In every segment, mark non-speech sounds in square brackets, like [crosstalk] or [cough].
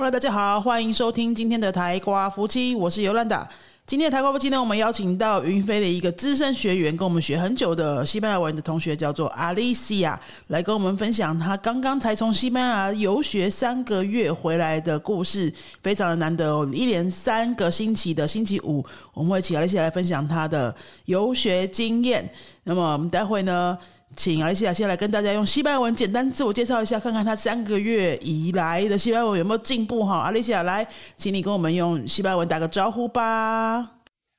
Hello，大家好，欢迎收听今天的台瓜夫妻，我是尤兰达。今天的台瓜夫妻呢，我们邀请到云飞的一个资深学员，跟我们学很久的西班牙文的同学，叫做阿丽西亚，来跟我们分享他刚刚才从西班牙游学三个月回来的故事，非常的难得哦。一连三个星期的星期五，我们会请阿丽西亚来分享他的游学经验。那么我们待会呢？请阿丽西亚先来跟大家用西班牙文简单自我介绍一下，看看他三个月以来的西班牙文有没有进步哈。阿丽西亚，来，请你跟我们用西班牙文打个招呼吧。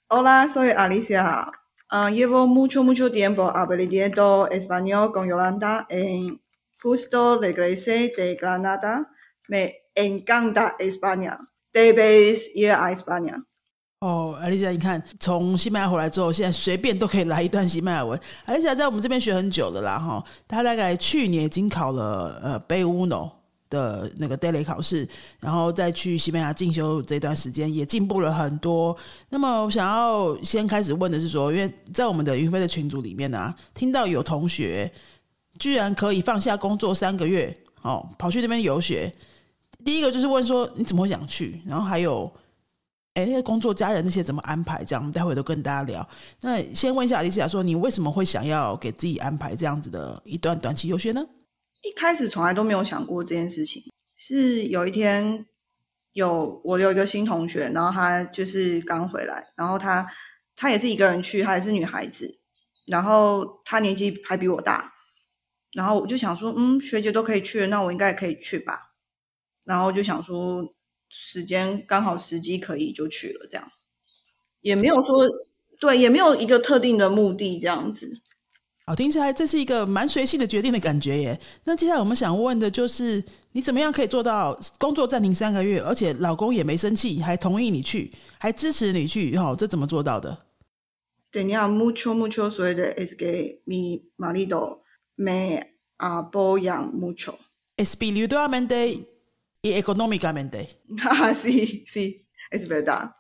Hola, soy Alicia. Uh, llevo mucho, mucho tiempo aprendiendo español con Yolanda en justo regresé de Granada. Me encanta España. Debes ir a España. 哦，阿丽莎，你看，从西班牙回来之后，现在随便都可以来一段西班牙文。阿丽莎在我们这边学很久的啦，哈，她大概去年已经考了呃贝乌诺的那个 daily 考试，然后再去西班牙进修这段时间也进步了很多。那么我想要先开始问的是说，因为在我们的云飞的群组里面呢，听到有同学居然可以放下工作三个月，哦，跑去那边游学。第一个就是问说你怎么会想去，然后还有。哎，工作、家人那些怎么安排？这样，我们待会都跟大家聊。那先问一下阿丽西亚，说你为什么会想要给自己安排这样子的一段短期游学呢？一开始从来都没有想过这件事情，是有一天有我有一个新同学，然后他就是刚回来，然后他他也是一个人去，她也是女孩子，然后她年纪还比我大，然后我就想说，嗯，学姐都可以去，那我应该也可以去吧。然后就想说。时间刚好时机可以就去了，这样也没有说对，也没有一个特定的目的这样子。好，听起来这是一个蛮随性的决定的感觉耶。那接下来我们想问的就是，你怎么样可以做到工作暂停三个月，而且老公也没生气，还同意你去，还支持你去？哈，这怎么做到的对，你要 mucho mucho suerte es que mi marido me apoya mucho. Espiritualmente. Y económicamente. [laughs] Ah, sí, sí, es verdad.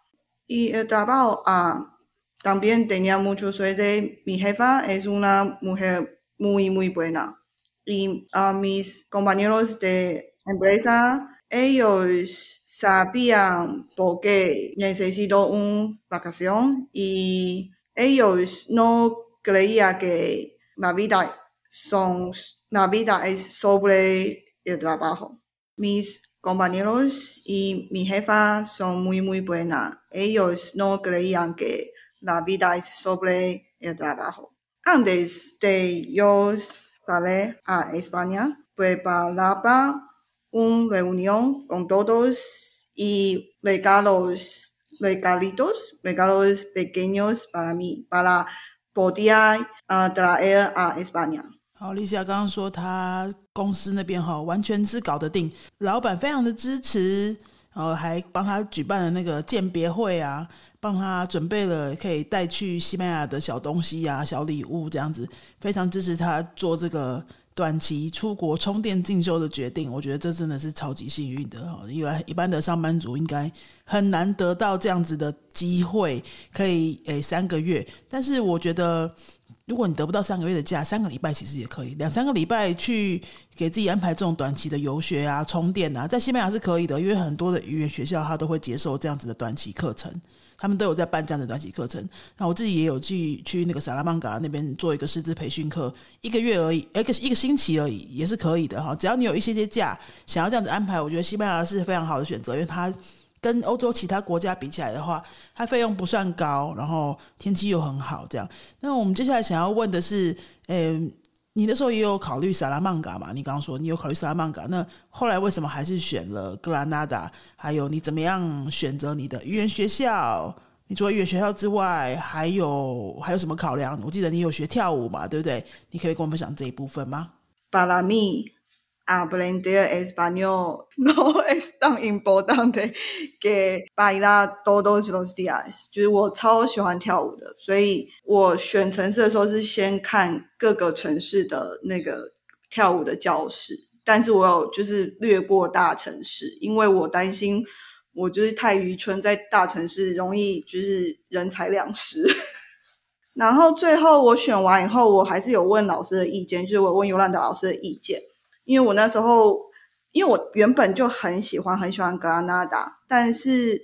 Y el trabajo ah, también tenía mucho suerte. Mi jefa es una mujer muy, muy buena. Y a mis compañeros de empresa, ellos sabían por qué necesito una vacación y ellos no creían que la vida, son, la vida es sobre el trabajo. Mis compañeros y mi jefa son muy, muy buenas. Ellos no creían que la vida es sobre el trabajo. Antes de yo salir a España, preparaba una reunión con todos y regalos, regalitos, regalos pequeños para mí, para poder traer a España. 好，丽夏刚刚说她公司那边哈完全是搞得定，老板非常的支持，然后还帮他举办了那个鉴别会啊，帮他准备了可以带去西班牙的小东西啊、小礼物这样子，非常支持他做这个短期出国充电进修的决定。我觉得这真的是超级幸运的哈，因为一般的上班族应该很难得到这样子的机会，可以诶三个月，但是我觉得。如果你得不到三个月的假，三个礼拜其实也可以，两三个礼拜去给自己安排这种短期的游学啊、充电啊，在西班牙是可以的，因为很多的语言学校它都会接受这样子的短期课程，他们都有在办这样的短期课程。那我自己也有去去那个萨拉曼卡那边做一个师资培训课，一个月而已，一个一个星期而已，也是可以的哈。只要你有一些些假，想要这样子安排，我觉得西班牙是非常好的选择，因为它。跟欧洲其他国家比起来的话，它费用不算高，然后天气又很好，这样。那我们接下来想要问的是，嗯，你那时候也有考虑萨拉曼卡嘛？你刚刚说你有考虑萨拉曼卡，那后来为什么还是选了格拉纳达？还有你怎么样选择你的语言学校？你除了语言学校之外，还有还有什么考量？我记得你有学跳舞嘛，对不对？你可以跟我们讲这一部分吗？巴拉米。Aprender español [laughs] no es tan importante que bailar todos los días。就是我超喜欢跳舞的，所以我选城市的时候是先看各个城市的那个跳舞的教室，但是我有就是略过大城市，因为我担心我就是太愚蠢，在大城市容易就是人财两失。[laughs] 然后最后我选完以后，我还是有问老师的意见，就是我问尤兰达老师的意见。因为我那时候因为我原本就很喜欢很喜欢格拉纳达，但是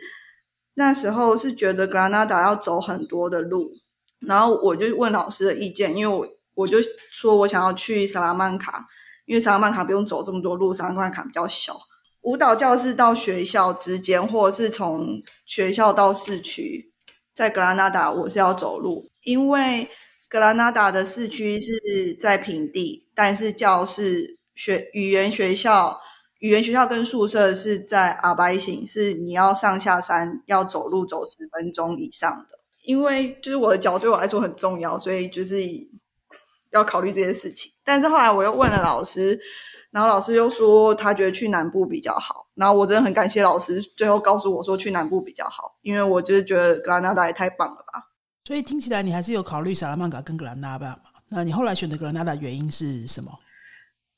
那时候是觉得格拉纳达要走很多的路，然后我就问老师的意见，因为我我就说我想要去萨拉曼卡，因为萨拉曼卡不用走这么多路，萨拉曼卡比较小。舞蹈教室到学校之间，或者是从学校到市区，在格拉纳达我是要走路，因为格拉纳达的市区是在平地，但是教室学语言学校。语言学校跟宿舍是在阿白行，是你要上下山要走路走十分钟以上的。因为就是我的脚对我来说很重要，所以就是要考虑这些事情。但是后来我又问了老师，然后老师又说他觉得去南部比较好。然后我真的很感谢老师，最后告诉我说去南部比较好，因为我就是觉得格兰纳达也太棒了吧。所以听起来你还是有考虑萨拉曼卡跟格兰纳达嘛？那你后来选择格兰纳达原因是什么？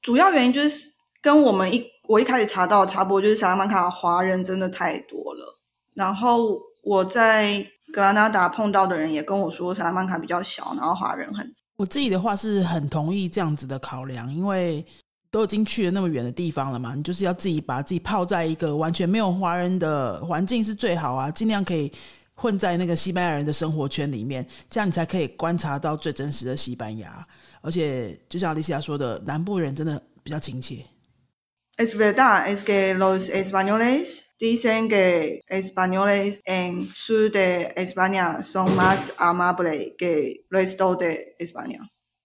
主要原因就是跟我们一。我一开始查到差不多就是萨拉曼卡华人真的太多了，然后我在格拉纳达碰到的人也跟我说萨拉曼卡比较小，然后华人很。我自己的话是很同意这样子的考量，因为都已经去了那么远的地方了嘛，你就是要自己把自己泡在一个完全没有华人的环境是最好啊，尽量可以混在那个西班牙人的生活圈里面，这样你才可以观察到最真实的西班牙。而且就像丽西亚说的，南部人真的比较亲切。Es verdad, es que los españoles dicen que españoles en sur de España son más amables que resto de España。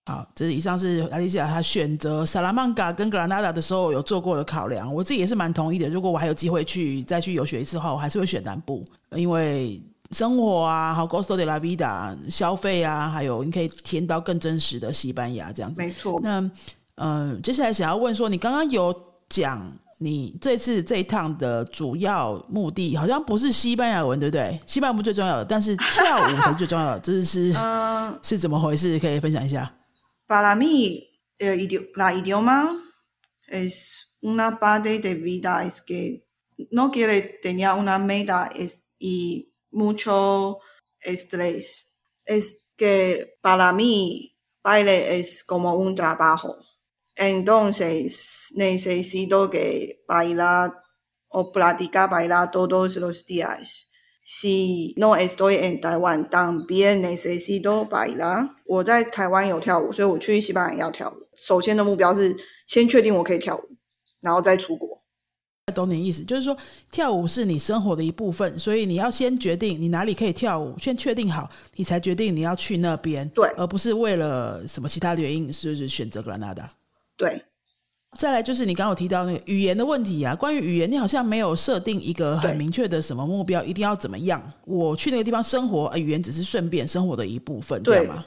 好，这是以上是阿丽西亚她选择萨拉曼卡跟格兰纳达的时候有做过的考量，我自己也是蛮同意的。如果我还有机会去再去游学一次的话，我还是会选南部，因为生活啊，好 Costa de la Vida 消费啊，还有你可以体验到更真实的西班牙这样子。没错。那嗯，接下来想要问说，你刚刚有。讲你这次这一趟的主要目的，好像不是西班牙文，对不对？西班牙文最重要的，但是跳舞才是最重要的，这是 [laughs] 是怎么回事？可以分享一下。Para mí, la idioma es una parte de vida, es que no quiere tener una meta y mucho estrés. Es que para mí, baile es como un trabajo. Entonces necesito que bailar o practicar bailar todos los días. Si no estoy en Taiwan, también necesito bailar. 我在台湾有跳舞，所以我去西班牙要跳舞。首先的目标是先确定我可以跳舞，然后再出国。 懂你意思，就是说跳舞是你生活的一部分，所以你要先决定你哪里可以跳舞，先确定好，你才决定你要去那边。对，而不是为了什么其他的原因，是不是选择格兰纳达？对，再来就是你刚刚有提到那个语言的问题啊。关于语言，你好像没有设定一个很明确的什么目标，一定要怎么样？我去那个地方生活，语言只是顺便生活的一部分，对吗？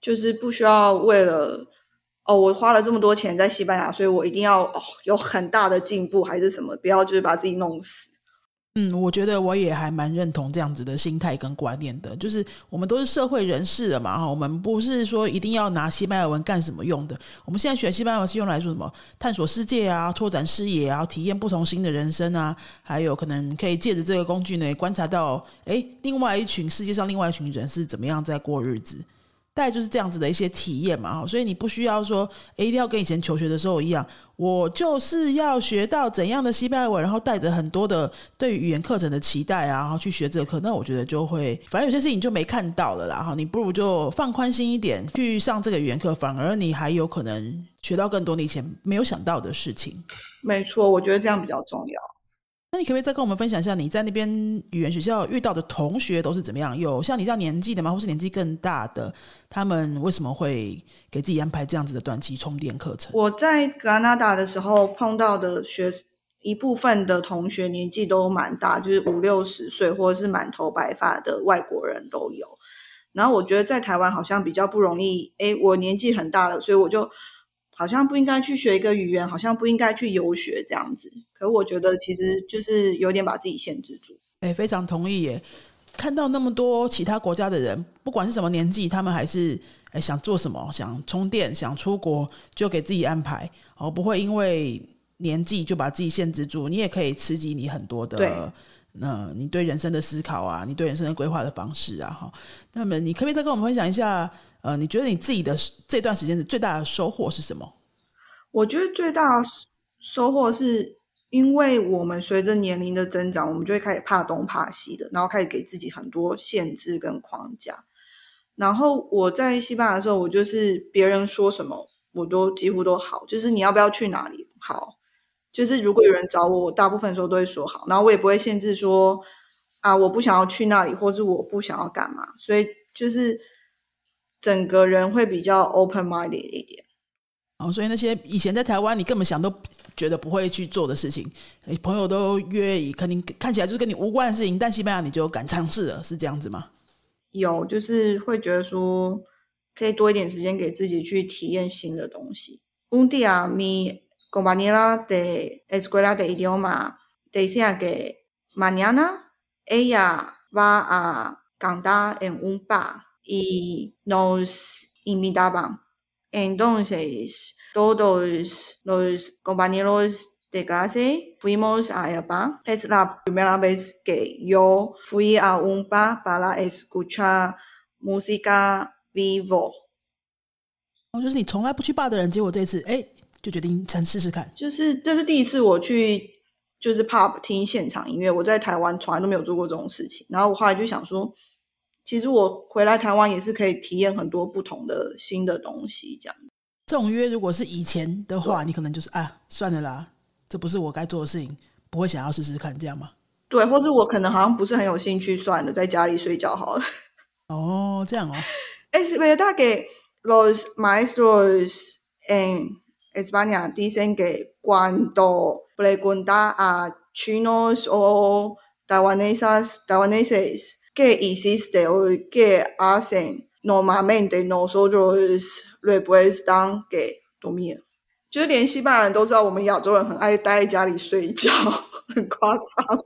就是不需要为了哦，我花了这么多钱在西班牙，所以我一定要有很大的进步，还是什么？不要就是把自己弄死。嗯，我觉得我也还蛮认同这样子的心态跟观念的，就是我们都是社会人士了嘛，哈，我们不是说一定要拿西班牙文干什么用的。我们现在学西班牙文是用来做什么？探索世界啊，拓展视野啊，体验不同新的人生啊，还有可能可以借着这个工具呢，观察到，哎，另外一群世界上另外一群人是怎么样在过日子。大概就是这样子的一些体验嘛哈，所以你不需要说，哎，一定要跟以前求学的时候一样，我就是要学到怎样的西班牙文，然后带着很多的对语言课程的期待啊，然后去学这个课，那我觉得就会，反正有些事情你就没看到了啦。哈，你不如就放宽心一点去上这个语言课，反而你还有可能学到更多你以前没有想到的事情。没错，我觉得这样比较重要。那你可不可以再跟我们分享一下你在那边语言学校遇到的同学都是怎么样？有像你这样年纪的吗？或是年纪更大的？他们为什么会给自己安排这样子的短期充电课程？我在格拉纳达的时候碰到的学一部分的同学年纪都蛮大，就是五六十岁或者是满头白发的外国人都有。然后我觉得在台湾好像比较不容易。诶，我年纪很大了，所以我就。好像不应该去学一个语言，好像不应该去游学这样子。可我觉得其实就是有点把自己限制住。哎，非常同意耶！看到那么多其他国家的人，不管是什么年纪，他们还是哎想做什么，想充电，想出国，就给自己安排，哦，不会因为年纪就把自己限制住。你也可以刺激你很多的，那你对人生的思考啊，你对人生的规划的方式啊，哈。那么你可不可以再跟我们分享一下？呃，你觉得你自己的这段时间的最大的收获是什么？我觉得最大的收获是因为我们随着年龄的增长，我们就会开始怕东怕西的，然后开始给自己很多限制跟框架。然后我在西班牙的时候，我就是别人说什么，我都几乎都好。就是你要不要去哪里，好。就是如果有人找我，我大部分时候都会说好，然后我也不会限制说啊，我不想要去那里，或是我不想要干嘛。所以就是整个人会比较 open minded 一点。哦，所以那些以前在台湾你根本想都觉得不会去做的事情，朋友都约以肯定看起来就是跟你无关的事情，但西班牙你就敢尝试了，是这样子吗？有，就是会觉得说可以多一点时间给自己去体验新的东西。Un día mi compañera de escuela de idioma decía que mañana ella va a cantar en un bar y nos invitaban. Entonces, todos los compañeros de clase fuimos a el bar. Es la primera vez que yo fui a un bar para escuchar música vivo. 哦，就是你从来不去 bar 的人，结果这次哎，就决定尝试试看。就是这是第一次我去，就是 pub 听现场音乐。我在台湾从来都没有做过这种事情。然后我后来就想说，其实我回来台湾也是可以体验很多不同的新的东西。这样，这种约如果是以前的话，你可能就是啊，算了啦，这不是我该做的事情，不会想要试试看这样吗？对，或者我可能好像不是很有兴趣，算了，在家里睡觉好了。哦，这样哦。[laughs] Es verdad que los maestros en España dicen que cuando pregunta a chinos o taiwaneses, taiwaneses qué hiciste o que hacen, normalmente nosotros respuestan que dormir. 就是连西班牙人都知道，我们亚洲人很爱待在家里睡觉，很夸张。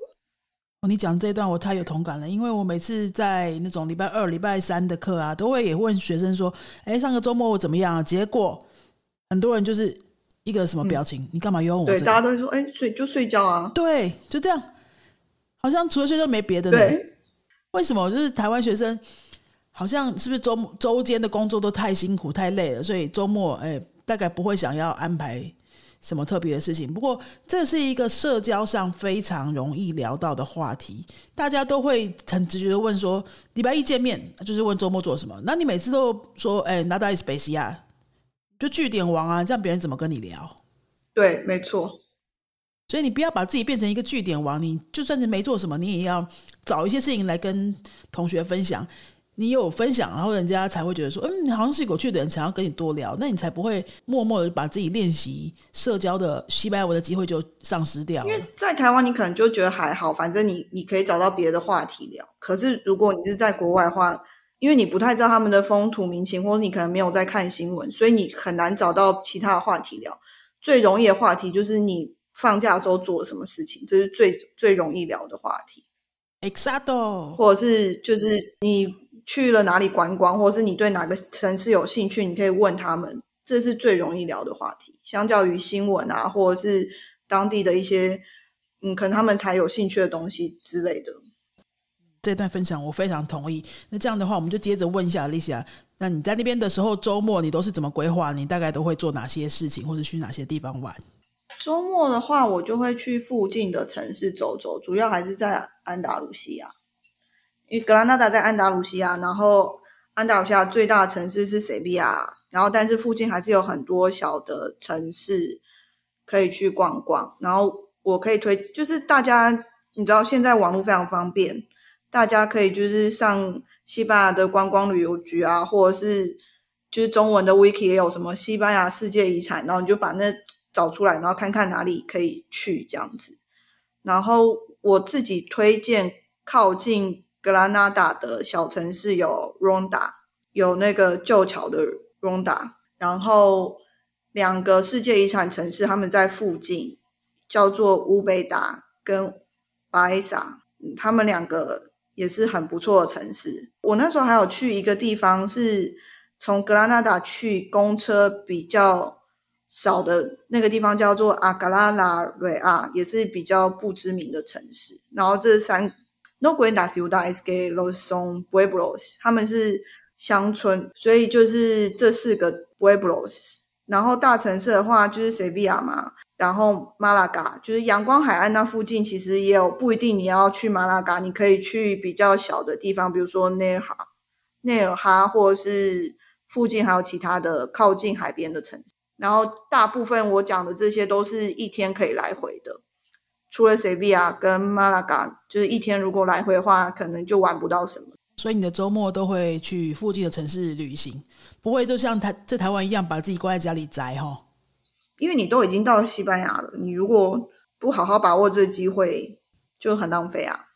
哦，你讲这段我太有同感了，因为我每次在那种礼拜二、礼拜三的课啊，都会也问学生说：“哎，上个周末我怎么样？”啊结果很多人就是一个什么表情？你干嘛用我？对，大家都说：“哎，睡就睡觉啊。”对，就这样，好像除了睡觉没别的。对，为什么？就是台湾学生好像是不是周周间的工作都太辛苦、太累了，所以周末哎。大概不会想要安排什么特别的事情，不过这是一个社交上非常容易聊到的话题，大家都会很直觉的问说：礼拜一见面就是问周末做什么？那你每次都说：“哎，Nada is basic 啊，就据点王啊，这样别人怎么跟你聊？”对，没错。所以你不要把自己变成一个据点王，你就算是没做什么，你也要找一些事情来跟同学分享。你有分享，然后人家才会觉得说，嗯，好像是有趣的人，想要跟你多聊，那你才不会默默的把自己练习社交的西班牙文的机会就丧失掉。因为在台湾，你可能就觉得还好，反正你你可以找到别的话题聊。可是如果你是在国外的话，因为你不太知道他们的风土民情，或者你可能没有在看新闻，所以你很难找到其他的话题聊。最容易的话题就是你放假的时候做了什么事情，这是最最容易聊的话题。Exacto，或者是就是你。去了哪里观光，或者是你对哪个城市有兴趣，你可以问他们，这是最容易聊的话题。相较于新闻啊，或者是当地的一些，嗯，可能他们才有兴趣的东西之类的。这段分享我非常同意。那这样的话，我们就接着问一下丽西亚，那你在那边的时候，周末你都是怎么规划？你大概都会做哪些事情，或者去哪些地方玩？周末的话，我就会去附近的城市走走，主要还是在安达卢西亚。因为格拉纳达在安达卢西亚，然后安达卢西亚最大的城市是塞比亚，然后但是附近还是有很多小的城市可以去逛逛。然后我可以推，就是大家你知道现在网络非常方便，大家可以就是上西班牙的观光旅游局啊，或者是就是中文的 wiki 也有什么西班牙世界遗产，然后你就把那找出来，然后看看哪里可以去这样子。然后我自己推荐靠近。格拉纳达的小城市有 Ronda，有那个旧桥的 Ronda，然后两个世界遗产城市他们在附近，叫做乌贝达跟巴埃萨，他们两个也是很不错的城市。我那时候还有去一个地方，是从格拉纳达去公车比较少的那个地方，叫做阿格拉拉瑞亚，也是比较不知名的城市。然后这三。No cuenta si uda es que los son pueblos，他们是乡村，所以就是这四个 pueblos。然后大城市的话就是塞维亚嘛，然后马拉嘎就是阳光海岸那附近，其实也有不一定你要去马拉嘎，你可以去比较小的地方，比如说内尔哈、内尔哈，或者是附近还有其他的靠近海边的城市。然后大部分我讲的这些都是一天可以来回的，除了塞维亚跟马拉嘎，就是一天如果来回的话，可能就玩不到什么。所以你的周末都会去附近的城市旅行，不会就像台在台湾一样把自己关在家里宅哈。因为你都已经到西班牙了，你如果不好好把握这个机会，就很浪费啊。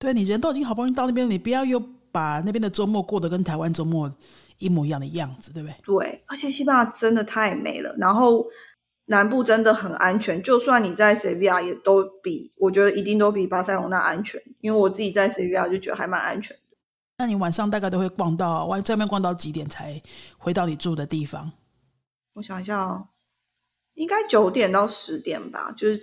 对你人都已经好不容易到那边，你不要又把那边的周末过得跟台湾周末一模一样的样子，对不对？对，而且西班牙真的太美了，然后南部真的很安全，就算你在塞维亚也都比，我觉得一定都比巴塞罗那安全。因为我自己在塞维亚就觉得还蛮安全的。那你晚上大概都会逛到，外这边逛到几点才回到你住的地方？我想一下哦。应该九点到十点吧，就是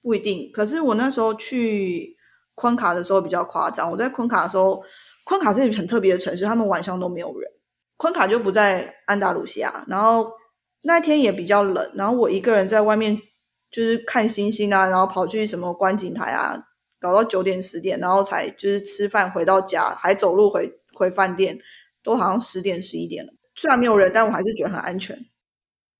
不一定。可是我那时候去昆卡的时候比较夸张。我在昆卡的时候，昆卡是一个很特别的城市，他们晚上都没有人。昆卡就不在安达鲁西亚，然后那天也比较冷，然后我一个人在外面就是看星星啊，然后跑去什么观景台啊，搞到九点十点，然后才就是吃饭回到家，还走路回回饭店，都好像十点十一点了。虽然没有人，但我还是觉得很安全。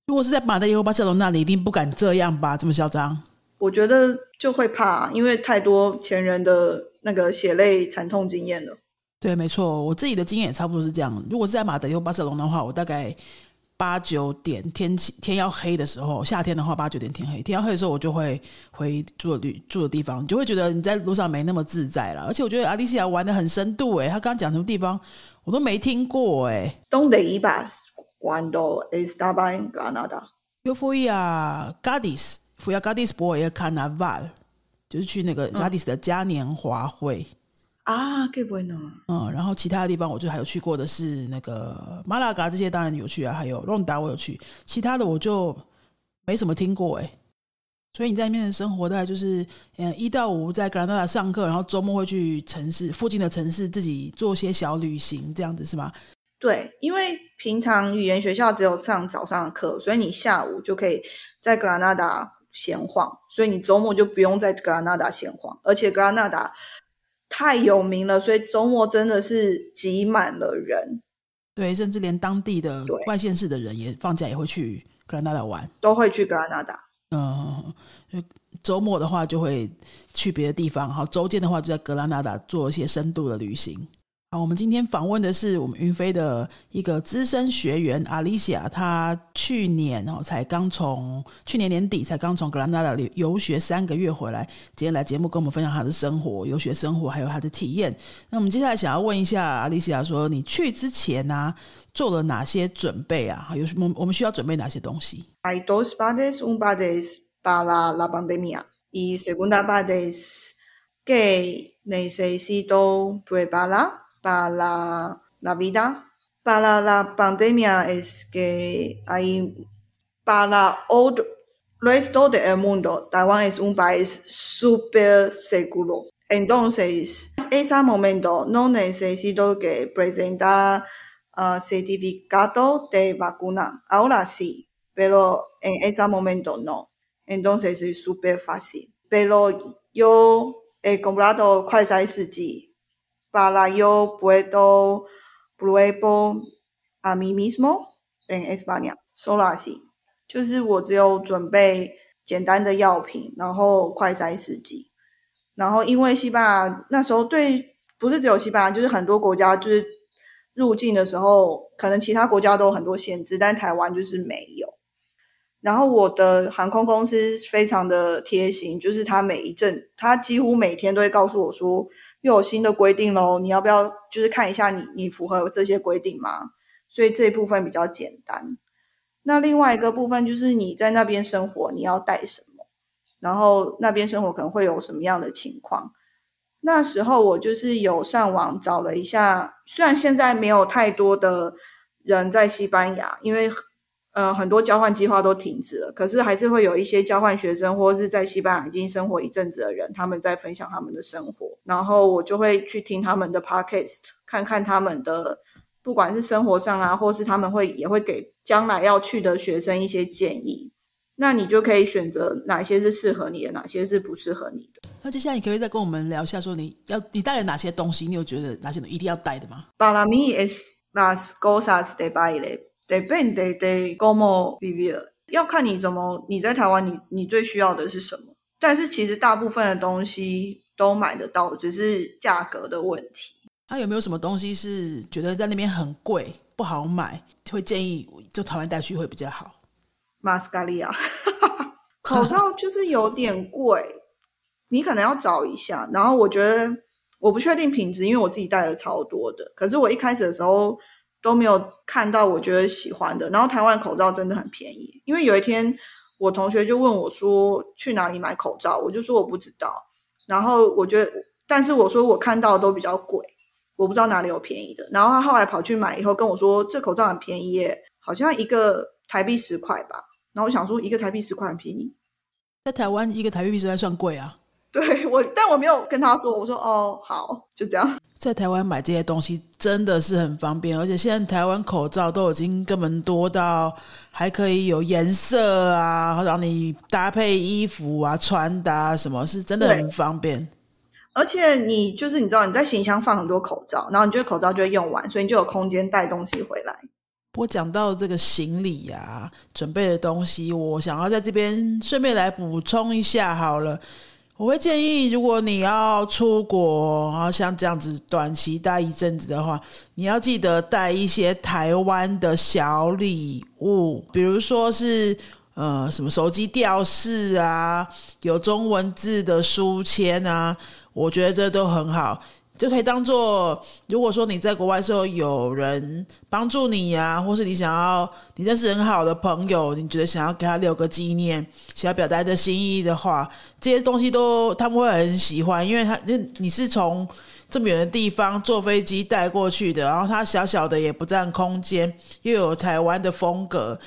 如果是在马德里或巴塞罗那，你一定不敢这样吧？这么嚣张？我觉得就会怕，因为太多前人的那个血泪惨痛经验了。对，没错，我自己的经验也差不多是这样。如果是在马德里或巴塞隆的话，我大概八九点天气天要黑的时候，夏天的话八九点天黑，天要黑的时候我就会回住的旅住的地方，你就会觉得你在路上没那么自在了。而且我觉得阿迪西亚玩的很深度，诶，他刚刚讲什么地方我都没听过，诶。东北一把。Cuando estaba en Granada. Yo fui a Cádiz, fui a Cádiz por el carnaval，就是去那个 Cádiz 的嘉年华会。啊，qué bueno。嗯，然后其他的地方，我就还有去过的是那个马拉嘎这些，当然有去啊，还有隆达我有去，其他的我就没什么听过哎。所以你在那边的生活大概就是，嗯，一到五在格兰纳达上课，然后周末会去城市附近的城市自己做些小旅行，这样子是吗？对，因为平常语言学校只有上早上的课，所以你下午就可以在格拉纳达闲晃，所以你周末就不用在格拉纳达闲晃。而且格拉纳达太有名了，所以周末真的是挤满了人。对，甚至连当地的外县市的人也放假也会去格兰纳达玩，都会去格兰纳达。嗯，周末的话就会去别的地方，好，周间的话就在格兰纳达做一些深度的旅行。我们今天访问的是我们云飞的一个资深学员阿丽西亚，她去年哦才刚从去年年底才刚从格兰纳达游学三个月回来，今天来节目跟我们分享她的生活、游学生活，还有她的体验。那我们接下来想要问一下阿丽西亚，说你去之前呢做了哪些准备啊？有什么我们需要准备哪些东西？Hay dos partes, un parte es para la pandemia y segunda parte es que necesito preparar. para la vida, para la pandemia es que hay para el resto del mundo, Taiwán es un país súper seguro. Entonces, en ese momento no necesito que presentar uh, certificado de vacuna. Ahora sí, pero en ese momento no. Entonces es súper fácil. Pero yo he comprado 快筛试剂 para yo puedo pruebo a mí mismo en España. Solo así，就是我只有准备简单的药品，然后快筛试剂，然后因为西班牙那时候对，不是只有西班牙，就是很多国家就是入境的时候，可能其他国家都有很多限制，但台湾就是没有。然后我的航空公司非常的贴心，就是他每一阵，他几乎每天都会告诉我说。又有新的规定喽，你要不要就是看一下你你符合这些规定吗？所以这一部分比较简单。那另外一个部分就是你在那边生活，你要带什么？然后那边生活可能会有什么样的情况？那时候我就是有上网找了一下，虽然现在没有太多的人在西班牙，因为。呃，很多交换计划都停止了，可是还是会有一些交换学生或者是在西班牙已经生活一阵子的人，他们在分享他们的生活，然后我就会去听他们的 podcast，看看他们的不管是生活上啊，或是他们会也会给将来要去的学生一些建议。那你就可以选择哪些是适合你的，哪些是不适合你的。那接下来你可以再跟我们聊一下，说你要你带了哪些东西？你有觉得哪些东西一定要带的吗？Para mí es las cosas de baile depende de cómo vivir，要看你怎么你在台湾你你最需要的是什么。但是其实大部分的东西都买得到，只是价格的问题。那、有没有什么东西是觉得在那边很贵不好买，会建议就台湾带去会比较好？马斯卡利亚口罩就是有点贵，你可能要找一下。然后我觉得我不确定品质，因为我自己带了超多的。可是我一开始的时候都没有看到我觉得喜欢的。然后台湾口罩真的很便宜，因为有一天我同学就问我说去哪里买口罩，我就说我不知道。然后我觉得，但是我说我看到的都比较贵，我不知道哪里有便宜的。然后他后来跑去买以后跟我说，这口罩很便宜耶，好像一个台币十块吧。然后我想说，一个台币十块很便宜。在台湾一个台币十块算贵啊。[laughs] 对我，但我没有跟他说，我说哦好，就这样。在台湾买这些东西真的是很方便，而且现在台湾口罩都已经根本多到还可以有颜色啊，让你搭配衣服啊、穿搭啊，什么是真的很方便。而且你就是你知道你在行李箱放很多口罩，然后你这个口罩就会用完，所以你就有空间带东西回来。我讲到这个行李呀、准备的东西，我想要在这边顺便来补充一下好了。我会建议，如果你要出国，然后像这样子短期待一阵子的话，你要记得带一些台湾的小礼物，比如说是呃什么手机吊饰啊，有中文字的书签啊，我觉得这都很好。就可以当做，如果说你在国外时候有人帮助你呀、或是你想要你认识很好的朋友，你觉得想要给他留个纪念，想要表达的心意的话，这些东西都他们会很喜欢，因为他因为你是从这么远的地方坐飞机带过去的，然后它小小的也不占空间，又有台湾的风格。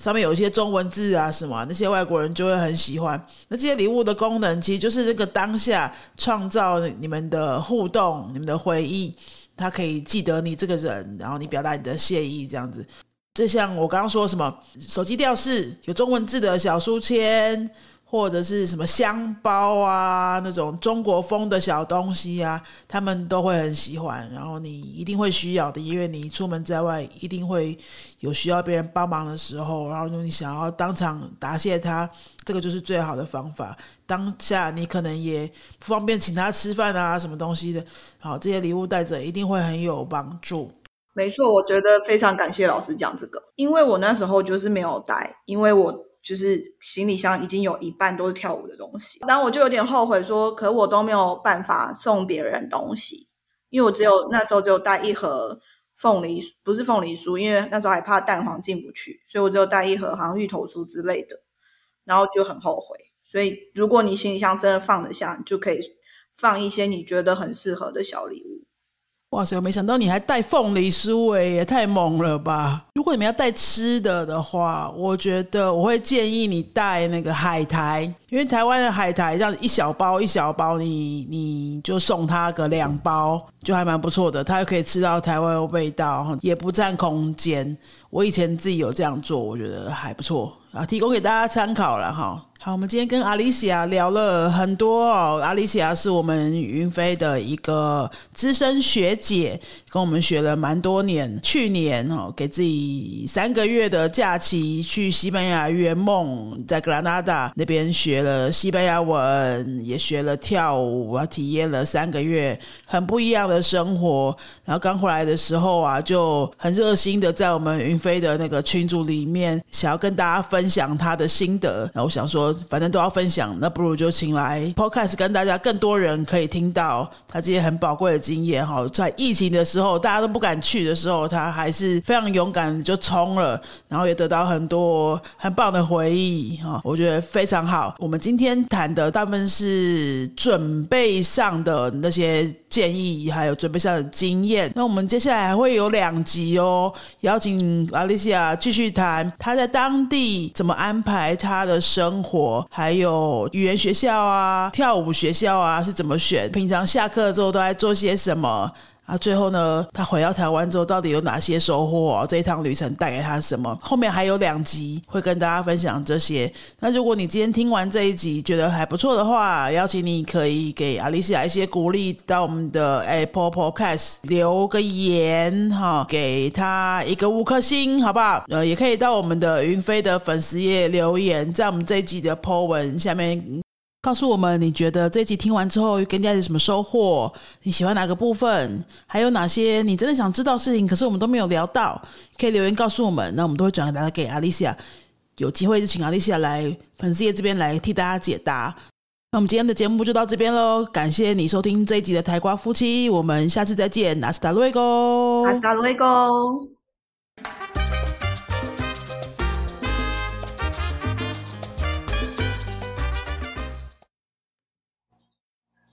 上面有一些中文字啊什么，那些外国人就会很喜欢。那这些礼物的功能，其实就是这个当下创造你们的互动、你们的回忆，他可以记得你这个人，然后你表达你的谢意，这样子。就像我刚刚说什么手机吊饰，有中文字的小书签，或者是什么香包啊，那种中国风的小东西啊，他们都会很喜欢。然后你一定会需要的，因为你出门在外一定会有需要别人帮忙的时候，然后你想要当场答谢他，这个就是最好的方法。当下你可能也不方便请他吃饭啊，什么东西的，好，这些礼物带着一定会很有帮助。没错，我觉得非常感谢老师讲这个，因为我那时候就是没有带，因为我就是行李箱已经有一半都是跳舞的东西，然后我就有点后悔说，可我都没有办法送别人东西，因为我只有那时候只有带一盒凤梨，不是凤梨酥，因为那时候还怕蛋黄进不去，所以我只有带一盒好像芋头酥之类的，然后就很后悔。所以如果你行李箱真的放得下，你就可以放一些你觉得很适合的小礼物。哇塞！我没想到你还带凤梨酥诶，也太猛了吧！如果你们要带吃的的话，我觉得我会建议你带那个海苔，因为台湾的海苔这样一小包一小包你，你就送他个两包，就还蛮不错的。他又可以吃到台湾的味道，也不占空间。我以前自己有这样做，我觉得还不错啊，提供给大家参考了哈。好，我们今天跟阿丽西亚聊了很多哦。阿丽西亚是我们云飞的一个资深学姐，跟我们学了蛮多年。去年哦，给自己三个月的假期去西班牙圆梦，在格拉纳达那边学了西班牙文，也学了跳舞，啊，体验了三个月很不一样的生活。然后刚回来的时候啊，就很热心的在我们云飞的那个群组里面，想要跟大家分分享他的心得。然后我想说。反正都要分享，那不如就请来 Podcast 跟大家更多人可以听到他这些很宝贵的经验哈。在疫情的时候，大家都不敢去的时候，他还是非常勇敢就冲了，然后也得到很多很棒的回忆哈。我觉得非常好。我们今天谈的大部分是准备上的那些建议，还有准备上的经验。那我们接下来还会有两集哦，邀请阿丽西亚继续谈她在当地怎么安排他的生活。还有语言学校啊，跳舞学校啊是怎么选？平常下课之后都在做些什么？啊，最后呢，他回到台湾之后，到底有哪些收获？这一趟旅程带给他什么？后面还有两集会跟大家分享这些。那如果你今天听完这一集觉得还不错的话，邀请你可以给阿丽西亚一些鼓励，到我们的 Apple Podcast 留个言哈，给他一个五颗星，好不好？呃，也可以到我们的云飞的粉丝页留言，在我们这一集的 po 文下面。告诉我们，你觉得这一集听完之后，跟大家有什么收获？你喜欢哪个部分？还有哪些你真的想知道事情，可是我们都没有聊到？可以留言告诉我们，那我们都会转达给阿丽西亚。有机会就请阿丽西亚来粉丝页这边来替大家解答。那我们今天的节目就到这边喽，感谢你收听这一集的台瓜夫妻，我们下次再见，阿斯达瑞哥，阿斯达瑞哥。